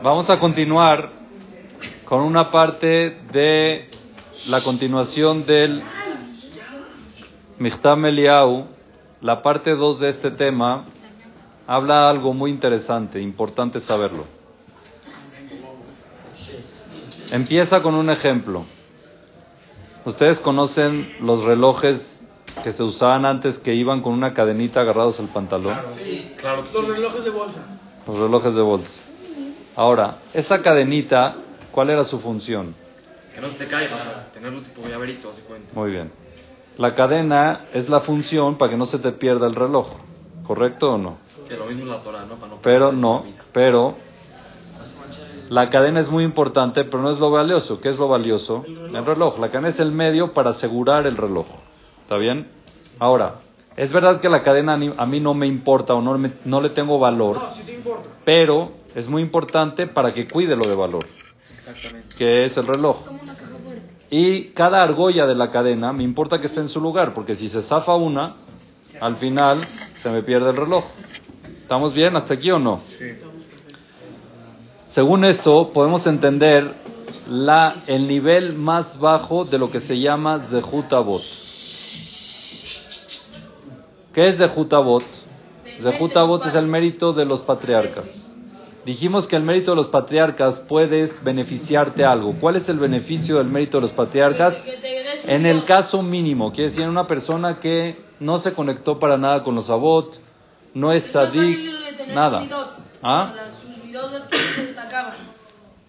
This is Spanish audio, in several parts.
Vamos a continuar con una parte de la continuación del Michtam Eliau. La parte 2 de este tema habla algo muy interesante, importante saberlo. Empieza con un ejemplo. Ustedes conocen los relojes que se usaban antes que iban con una cadenita agarrados al pantalón. Sí, claro que sí. Los relojes de bolsa. Los relojes de bolsa. Ahora, esa cadenita, ¿cuál era su función? Que no te caiga, o sea, tenerlo tipo llaverito, así cuenta. Muy bien. La cadena es la función para que no se te pierda el reloj, ¿correcto o no? Que lo mismo en la Torah, ¿no? Para no Pero no, la pero la cadena es muy importante, pero no es lo valioso. ¿Qué es lo valioso? El reloj. La cadena es el medio para asegurar el reloj. ¿Está bien? Ahora, es verdad que la cadena a mí no me importa o no, me- no le tengo valor, No, sí te importa. pero es muy importante para que cuide lo de valor, Exactamente. que es el reloj. Como una caja fuerte. Y cada argolla de la cadena me importa que esté en su lugar, porque si se zafa una, al final se me pierde el reloj. ¿Estamos bien hasta aquí o no? Sí. Según esto, podemos entender la, el nivel más bajo de lo que se llama Zehut Avot. ¿Qué es Zehut Avot? Zehut Avot es el mérito de los patriarcas. Dijimos que el mérito de los patriarcas puedes beneficiarte algo. ¿Cuál es el beneficio del mérito de los patriarcas? En el caso mínimo, quiere decir una persona que no se conectó para nada con los Avot, no es tzadik, nada. ¿Ah?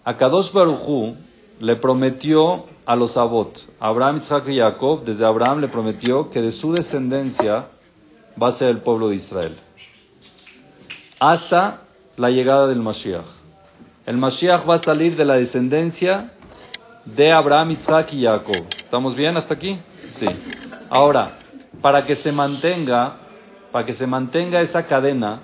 A Kadosh Barujú le prometió a los Avot, Abraham, Isaac y Jacob, desde Abraham le prometió que de su descendencia va a ser el pueblo de Israel. Hasta la llegada del Mashiach. El Mashiach va a salir de la descendencia de Abraham, Isaac y Jacob. ¿Estamos bien hasta aquí? Sí. Ahora, para que se mantenga, para que se mantenga esa cadena,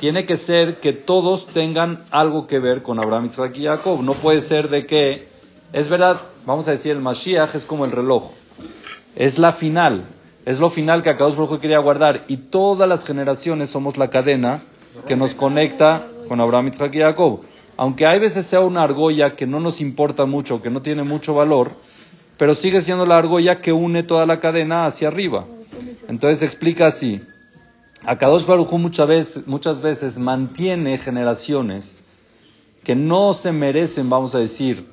tiene que ser que todos tengan algo que ver con Abraham, Isaac y Jacob. No puede ser de que, es verdad, vamos a decir, el Mashiach es como el reloj. Es la final. Es lo final que Akadosh Baruj quería guardar. Y todas las generaciones somos la cadena que nos conecta con Abraham, Isaac y Jacob. Aunque hay veces sea una argolla que no nos importa mucho, que no tiene mucho valor, pero sigue siendo la argolla que une toda la cadena hacia arriba. Entonces explica así. Akadosh Baruj muchas veces, muchas veces mantiene generaciones que no se merecen, vamos a decir,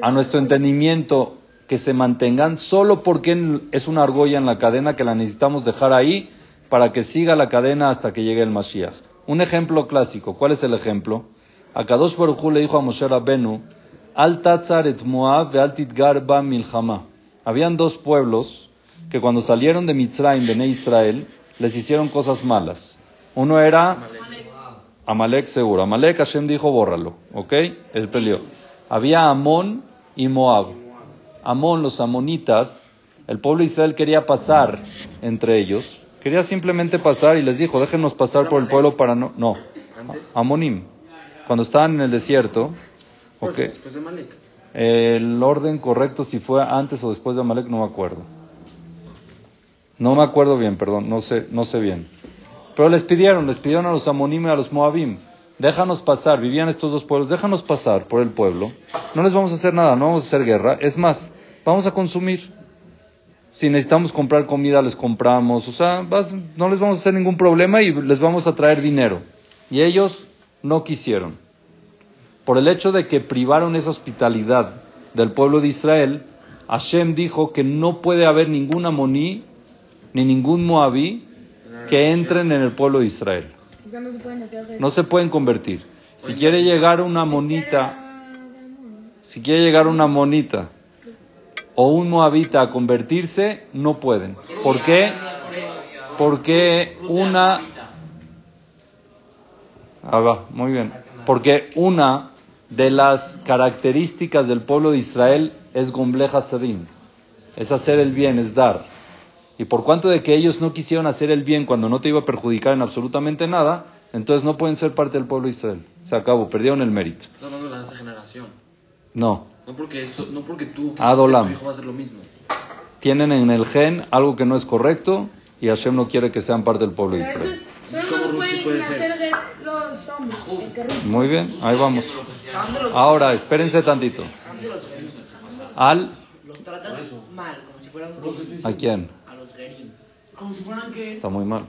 a nuestro entendimiento que se mantengan solo porque es una argolla en la cadena que la necesitamos dejar ahí para que siga la cadena hasta que llegue el Mashiach. Un ejemplo clásico, ¿cuál es el ejemplo? Akadosh Baruj Hu le dijo a Moshe Rabbenu, Al tatzar et Moab ve al titgar ba milchama. Habían dos pueblos que cuando salieron de Mitzrayim, de Israel, les hicieron cosas malas. Uno era Amalek seguro. Amalek Hashem dijo bórralo, ¿ok? Él peleó. Había Amón y Moab. Amón, los amonitas, el pueblo de Israel quería pasar entre ellos. Quería simplemente pasar y les dijo, déjenos pasar por el pueblo para no... No. Amonim. Cuando estaban en el desierto, Pues, ok. Después de Malek. El orden correcto, si fue antes o después de Amalek, no me acuerdo. No me acuerdo bien, perdón, no sé, no sé bien. Pero les pidieron, les pidieron a los Amonim y a los Moabim, déjanos pasar, vivían estos dos pueblos, déjanos pasar por el pueblo. No les vamos a hacer nada, no vamos a hacer guerra. Es más, vamos a consumir. Si necesitamos comprar comida, les compramos. O sea, vas- no les vamos a hacer ningún problema y les vamos a traer dinero. Y ellos no quisieron por el hecho de que privaron esa hospitalidad del pueblo de Israel, Hashem dijo que no puede haber ningún amoní ni ningún moabí que entren en el pueblo de Israel. No se pueden hacer No se pueden convertir. Si quiere llegar una monita, si quiere llegar una monita o un moabita a convertirse, no pueden. ¿Por qué? Porque una... Ah, va, muy bien. Porque una de las características del pueblo de Israel es Gombleja Sadim. Es hacer el bien, es dar. Y por cuanto de que ellos no quisieron hacer el bien cuando no te iba a perjudicar en absolutamente nada, entonces no pueden ser parte del pueblo de Israel. Se acabó, perdieron el mérito. Esa generación. No, No porque, eso- no porque tú Adolam. tu hijo va a hacer lo mismo. tienen en el gen algo que no es correcto y Hashem no quiere que sean parte del pueblo de Israel. Muy bien, ahí vamos. Ahora, espérense tantito. Al, Los tratan mal, como si fueran ¿a quién? a los gerim. Como si fueran que... Está muy mal.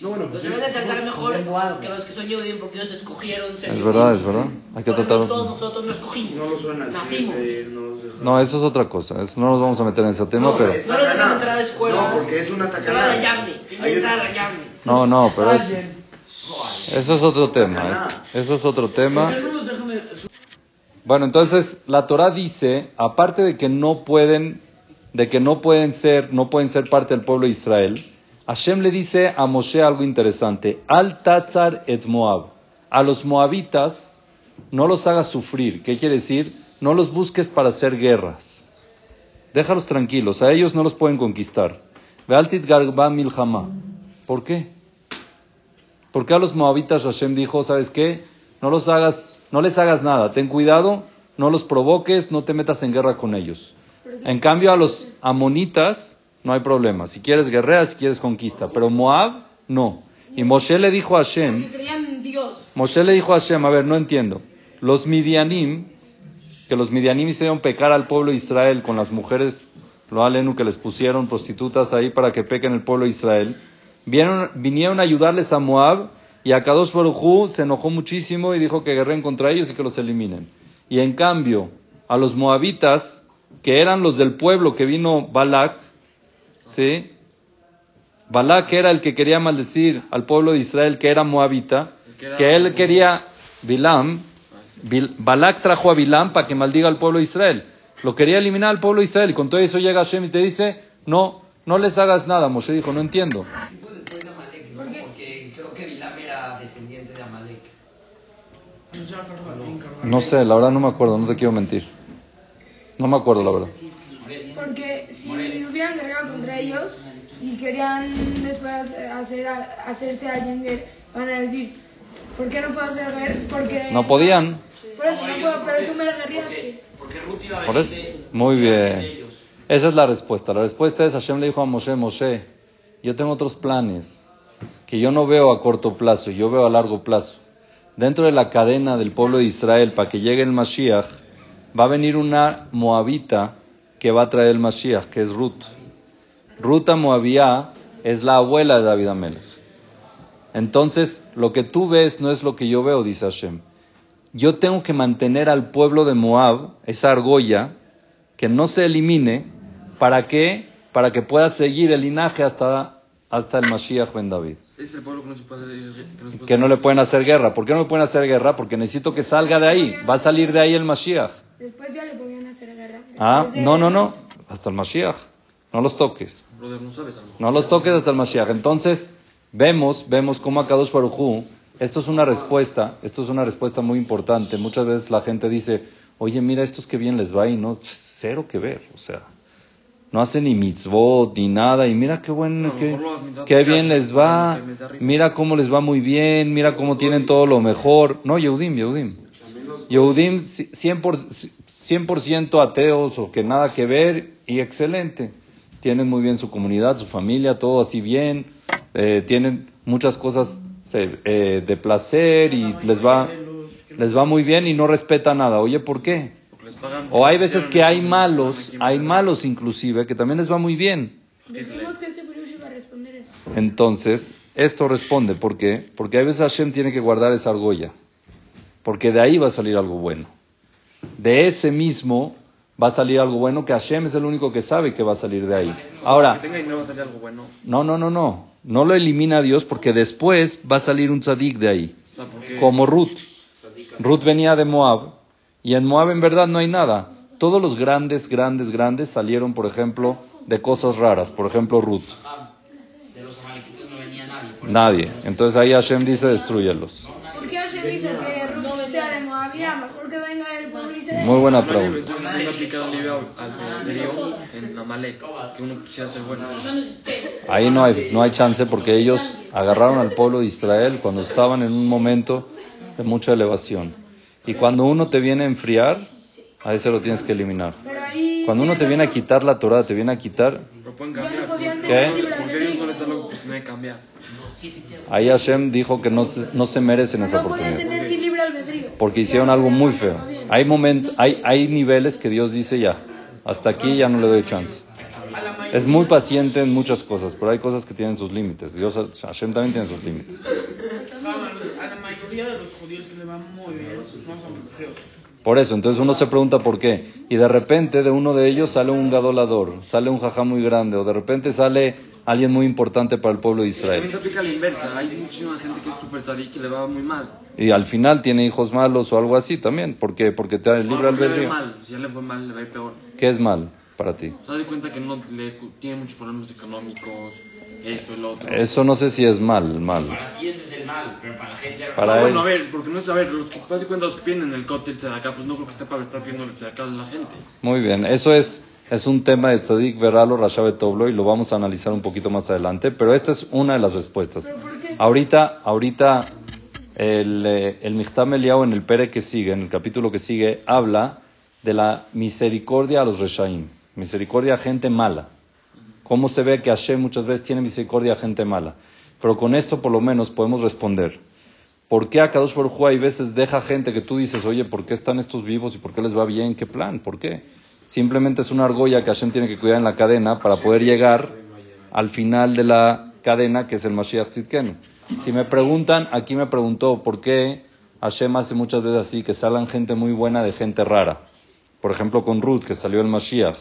No, bueno, Los pues deben de tratar mejor que los que son Yehudim porque ellos escogieron ser Es verdad, es verdad. Hay que Por ejemplo, tratar. Todos nosotros no escogimos. No lo suenan Nacimos. no los. No, eso es otra cosa. Eso no nos vamos a meter en ese tema, pero. es No los dejan tacana. entrar a escuelas. No, porque es una Entrar a tacana. la llave. Tienen Hay que una- entrar a la llave. No, no, pero es. Eso es otro tema. es- Eso es otro tema. Bueno, entonces la Torah dice, aparte de que no pueden, de que no pueden ser, no pueden ser parte del pueblo de Israel, Hashem le dice a Moshe algo interesante: Al Tatzar et Moab. A los moabitas no los hagas sufrir. ¿Qué quiere decir? No los busques para hacer guerras. Déjalos tranquilos. A ellos no los pueden conquistar. Vealtit garba milhama. ¿Por qué? ¿Por qué a los moabitas Hashem dijo, sabes qué? No los hagas, no les hagas nada, ten cuidado, no los provoques, no te metas en guerra con ellos. En cambio a los amonitas no hay problema. Si quieres guerrea, si quieres conquista. Pero Moab, no. Y Moshe le dijo a Hashem. Moshe le dijo a Hashem, a ver, no entiendo. Los midianim, que los midianim hicieron pecar al pueblo de Israel con las mujeres, lo alenu que les pusieron prostitutas ahí para que pequen el pueblo de Israel, vinieron, vinieron a ayudarles a Moab y a Kadosh Baruj se enojó muchísimo y dijo que guerren contra ellos y que los eliminen. Y en cambio, a los moabitas, que eran los del pueblo que vino Balak, ¿sí? Balak era el que quería maldecir al pueblo de Israel, que era moabita, que él quería, Bilam, Bil- Balak trajo a Bilam para que maldiga al pueblo de Israel. Lo quería eliminar al pueblo de Israel. Y con todo eso llega Hashem y te dice, no, no les hagas nada. Moshe dijo, no entiendo. No sé, la verdad no me acuerdo, no te quiero mentir. No me acuerdo, la verdad. Porque si hubieran guerreado contra ellos y querían después hacer, hacerse alguien, guer- van a decir, ¿por qué no puedo hacer guerra? Porque... No podían. Por eso no puedo, pero tú me guerreaste. Porque Ruth iba a Por eso. Muy bien. Esa es la respuesta. La respuesta es, Hashem le dijo a Moshe, Moshe, yo tengo otros planes que yo no veo a corto plazo, yo veo a largo plazo. Dentro de la cadena del pueblo de Israel, para que llegue el Mashiach, va a venir una moabita que va a traer el Mashiach, que es Ruth. Ruta Moabía es la abuela de David Amelech. Entonces, lo que tú ves no es lo que yo veo, dice Hashem. Yo tengo que mantener al pueblo de Moab, esa argolla, que no se elimine, ¿para qué? Para que pueda seguir el linaje hasta, hasta el Mashiach ben David. Es el pueblo que no se puede. Que no se puede Que no le pueden hacer guerra. ¿Por qué no le pueden hacer guerra? Porque necesito que salga de ahí. Va a salir de ahí el Mashiach. Después ya le podían hacer guerra. Ah, Después no, no, no. Hasta el Mashiach. No los toques. No los toques hasta el Mashiach. Entonces, vemos, vemos cómo a Kadosh Barujú, esto es una respuesta, esto es una respuesta muy importante. Muchas veces la gente dice, oye, mira, estos que bien les va y no, cero que ver, o sea, no hacen ni mitzvot ni nada y mira qué bueno, No, qué, qué bien les va, mira cómo les va muy bien, mira cómo tienen todo lo mejor. No, Yehudim, Yehudim. Yehudim 100%, 100% ateos o que nada que ver y excelente. Tienen muy bien su comunidad, su familia, todo así bien. eh, tienen muchas cosas eh, de placer y les va, les va muy bien y no respeta nada. Oye, ¿por qué? O hay veces que hay malos, hay malos inclusive, que también les va muy bien. Este. Entonces, esto responde, ¿por qué? Porque a veces Hashem tiene que guardar esa argolla, porque de ahí va a salir algo bueno. De ese mismo va a salir algo bueno que Hashem es el único que sabe que va a salir de ahí. Ahora, no, no, no, no, no lo elimina Dios porque después va a salir un tzadik de ahí, como Ruth. Ruth venía de Moab y en Moab en verdad no hay nada. Todos los grandes, grandes, grandes salieron, por ejemplo, de cosas raras. Por ejemplo, Ruth. De los amalequitos no venía nadie. por Nadie. Entonces ahí Hashem dice, destruyelos. ¿Por qué Hashem dice que Ruth sea de Moabía? Mejor que venga del pueblo de Israel. Muy buena pregunta. entonces no aplicado al albedrío en Amalek. Que uno quisiera ser bueno. Ahí no hay, no hay chance porque ellos agarraron al pueblo de Israel cuando estaban en un momento de mucha elevación. Y cuando uno te viene a enfriar, a ese lo tienes que eliminar. Cuando uno te viene a quitar la Torah, te viene a quitar, ¿Qué? libre ahí Hashem dijo que no, no se merecen esa oportunidad. tener ni libre albedrío. Porque hicieron algo muy feo. Hay, moment, hay, hay niveles que Dios dice ya, hasta aquí ya no le doy chance. Es muy paciente en muchas cosas, pero hay cosas que tienen sus límites. Dios, Hashem también tiene sus límites. A la mayoría de los judíos que le van muy bien no son judíos. Por eso, entonces uno se pregunta por qué. Y de repente de uno de ellos sale un gadolador, sale un jajá muy grande, o de repente sale alguien muy importante para el pueblo de También Israel. se aplica la inversa. Hay muchísima gente que es súper tzadik que le va muy mal. Y al final tiene hijos malos o algo así también. ¿Por qué? Porque te da el libre albedrío. Si ya le fue mal, le va a ir peor. ¿Qué es mal para ti? Se da cuenta que no le tiene muchos problemas económicos, esto, el otro. Eso no sé si es mal, mal. Para ti ese es el mal, pero para la gente... Para Ah, él. bueno, a ver, porque no es, a ver, los que se cuenta los que piden en el cóctel de acá, pues no creo que esté para estar pidiendo el acá a la gente. Muy bien, eso es, es un tema de Tzadik Veralo Rashabe Toblo y lo vamos a analizar un poquito más adelante, pero esta es una de las respuestas. Ahorita, ahorita el, eh, el Michtam Eliyahu en el Pere que sigue, en el capítulo que sigue, habla de la misericordia a los Reshaim, misericordia a gente mala. ¿Cómo se ve que Hashem muchas veces tiene misericordia a gente mala? Pero con esto por lo menos podemos responder. ¿Por qué a Kadosh Baruj hay veces deja gente que tú dices, oye, ¿por qué están estos vivos y por qué les va bien? ¿Qué plan? ¿Por qué? Simplemente es una argolla que Hashem tiene que cuidar en la cadena para poder llegar al final de la cadena, que es el Mashiach Tzidkenu. Si me preguntan, aquí me preguntó por qué Hashem hace muchas veces así, que salgan gente muy buena de gente rara. Por ejemplo, con Ruth, que salió el Mashiach.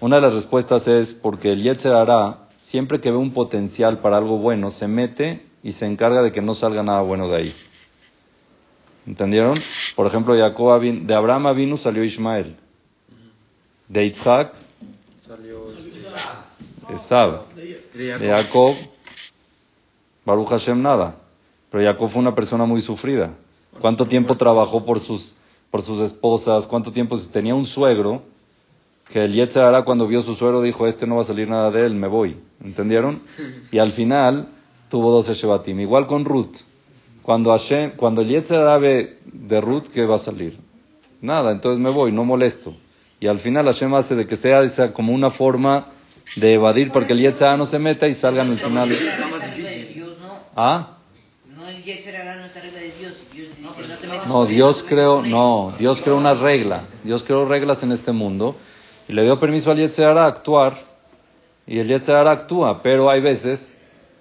Una de las respuestas es porque el Yetzer Hará, siempre que ve un potencial para algo bueno, se mete y se encarga de que no salga nada bueno de ahí. ¿Entendieron? Por ejemplo, de Abraham vino salió Ismael. De Isaac, Esab. de Jacob, Baruch Hashem nada. Pero Jacob fue una persona muy sufrida. ¿Cuánto tiempo trabajó por sus, por sus esposas? ¿Cuánto tiempo tenía un suegro? Que el Yetzer Hará cuando vio a su suegro dijo, este no va a salir nada de él, me voy. ¿Entendieron? Y al final tuvo 12 Shebatim. Igual con Ruth. Cuando, Hashem, cuando el Yetzer Hará ve de Ruth, ¿qué va a salir? Nada, entonces me voy, no molesto. Y al final Hashem hace de que sea esa como una forma de evadir para que el Yetzer Hará no se meta y salgan al final. ¿Ah? No, Dios. Creó, no, Dios creó una regla. Dios creó reglas en este mundo y le dio permiso al Yetzer Hará a actuar y el Yetzer Hará actúa, pero hay veces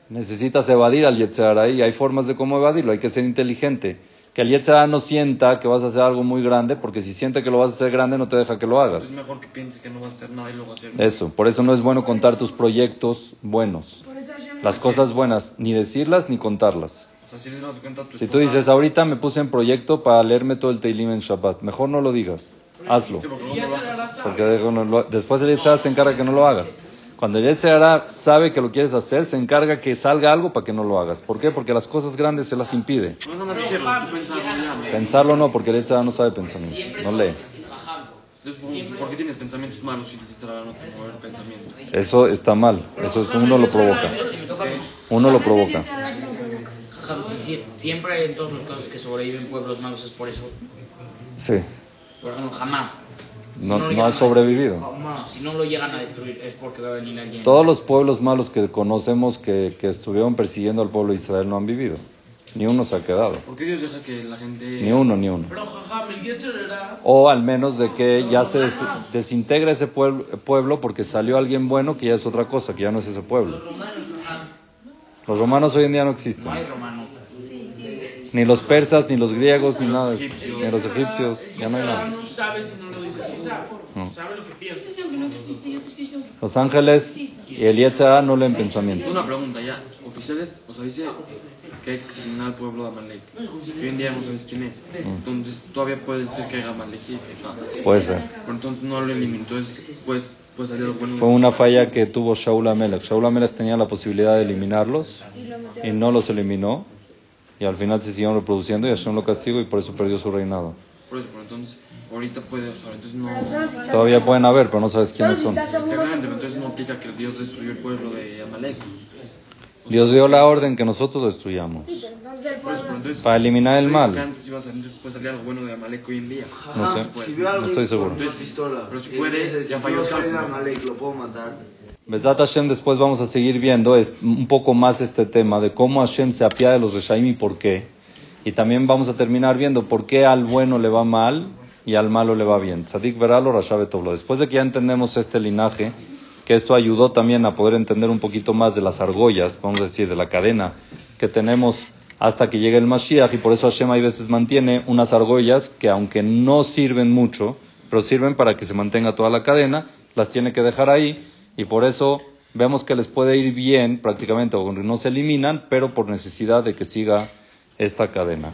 necesitas evadir al Yetzer Hará y hay formas de cómo evadirlo, hay que ser inteligente. Que el Yetzer Hará no sienta que vas a hacer algo muy grande, porque si siente que lo vas a hacer grande no te deja que lo Es hagas. mejor que piense que no va a hacer nada y lo va a hacer. Eso, por eso no es bueno contar tus proyectos buenos. Por eso Hashem Las cosas buenas, ni decirlas ni contarlas. O sea, si cuenta tu Si tú dices, ahorita me puse en proyecto para leerme todo el Teilim en Shabbat, mejor no lo digas, hazlo. Sí, porque luego después el Yetzirah se encarga que no lo hagas. Cuando el Yetzirah sabe que lo quieres hacer, se encarga que salga algo para que no lo hagas. ¿Por qué? Porque las cosas grandes se las impide. No decirlo, tú pensarlo. ¿no? Pensarlo no, porque el Yetzirah no sabe pensamiento, no lee. ¿por- ¿por qué tienes pensamientos malos si no te mueve el pensamiento? Eso está mal, eso es- uno lo provoca. Uno lo provoca. Siempre en todos los casos que sobreviven pueblos malos es por eso. Sí, Por ejemplo, jamás. Si no, no ha sobrevivido. Si no lo llegan a destruir es porque va a venir alguien. Todos los pueblos malos que conocemos que, que estuvieron persiguiendo al pueblo de Israel no han vivido. Ni uno se ha quedado. ¿Por qué Dios deja que la gente... Ni uno, ni uno. Pero jajam, el Yetzer Hará O al menos de que ya se des- desintegra ese pueblo, pueblo porque salió alguien bueno que ya es otra cosa, que ya no es ese pueblo. Los romanos hoy en día no existen. No hay romanos. Ni los persas, ni los griegos, ni nada. Ni los egipcios. Ya no hay nada. no que que Los ángeles y el Yetzirah no leen pensamiento. Una pregunta ya. Oficiales, o sea, dice que hay que exterminar al pueblo de Amalek. Y hoy en día no sabes quién es. Entonces, todavía puede ser que haga Amalek. o sea, Puede ser. Pero entonces no lo eliminó. Entonces, pues, pues salió bueno. Fue una falla que tuvo Shaul Amelech. Shaul Amelech tenía la posibilidad de eliminarlos y no los eliminó. Y al final se siguieron reproduciendo y Hashem lo castigó y por eso perdió su reinado. Por eso, pero entonces, ahorita puede, o sea, entonces no... Pero solo si estás- Todavía pueden haber, pero no sabes quiénes si son. estás seguro. Exactamente, pero entonces no aplica que Dios destruyó el pueblo de Amalek. Dios dio la orden que nosotros destruyamos Sí, pero entonces el Por eso, pero pueblo. entonces... para eliminar el mal. Antes iba a salir, puede salir algo bueno de Amalek hoy en día. No sé, Si veo a no alguien estoy seguro. pistola, Pero si si yo soy de. Amalek, lo puedo matar. Besdat Hashem, después vamos a seguir viendo un poco más este tema de cómo Hashem se apiada de los Reshaim y por qué. Y también vamos a terminar viendo por qué al bueno le va mal y al malo le va bien. Tzadik veralo, Rashabe Toblo. Después de que ya entendemos este linaje, que esto ayudó también a poder entender un poquito más de las argollas, vamos a decir, de la cadena que tenemos hasta que llegue el Mashiach, y por eso Hashem hay veces mantiene unas argollas que aunque no sirven mucho, pero sirven para que se mantenga toda la cadena, las tiene que dejar ahí, y por eso vemos que les puede ir bien prácticamente, o no se eliminan, pero por necesidad de que siga esta cadena.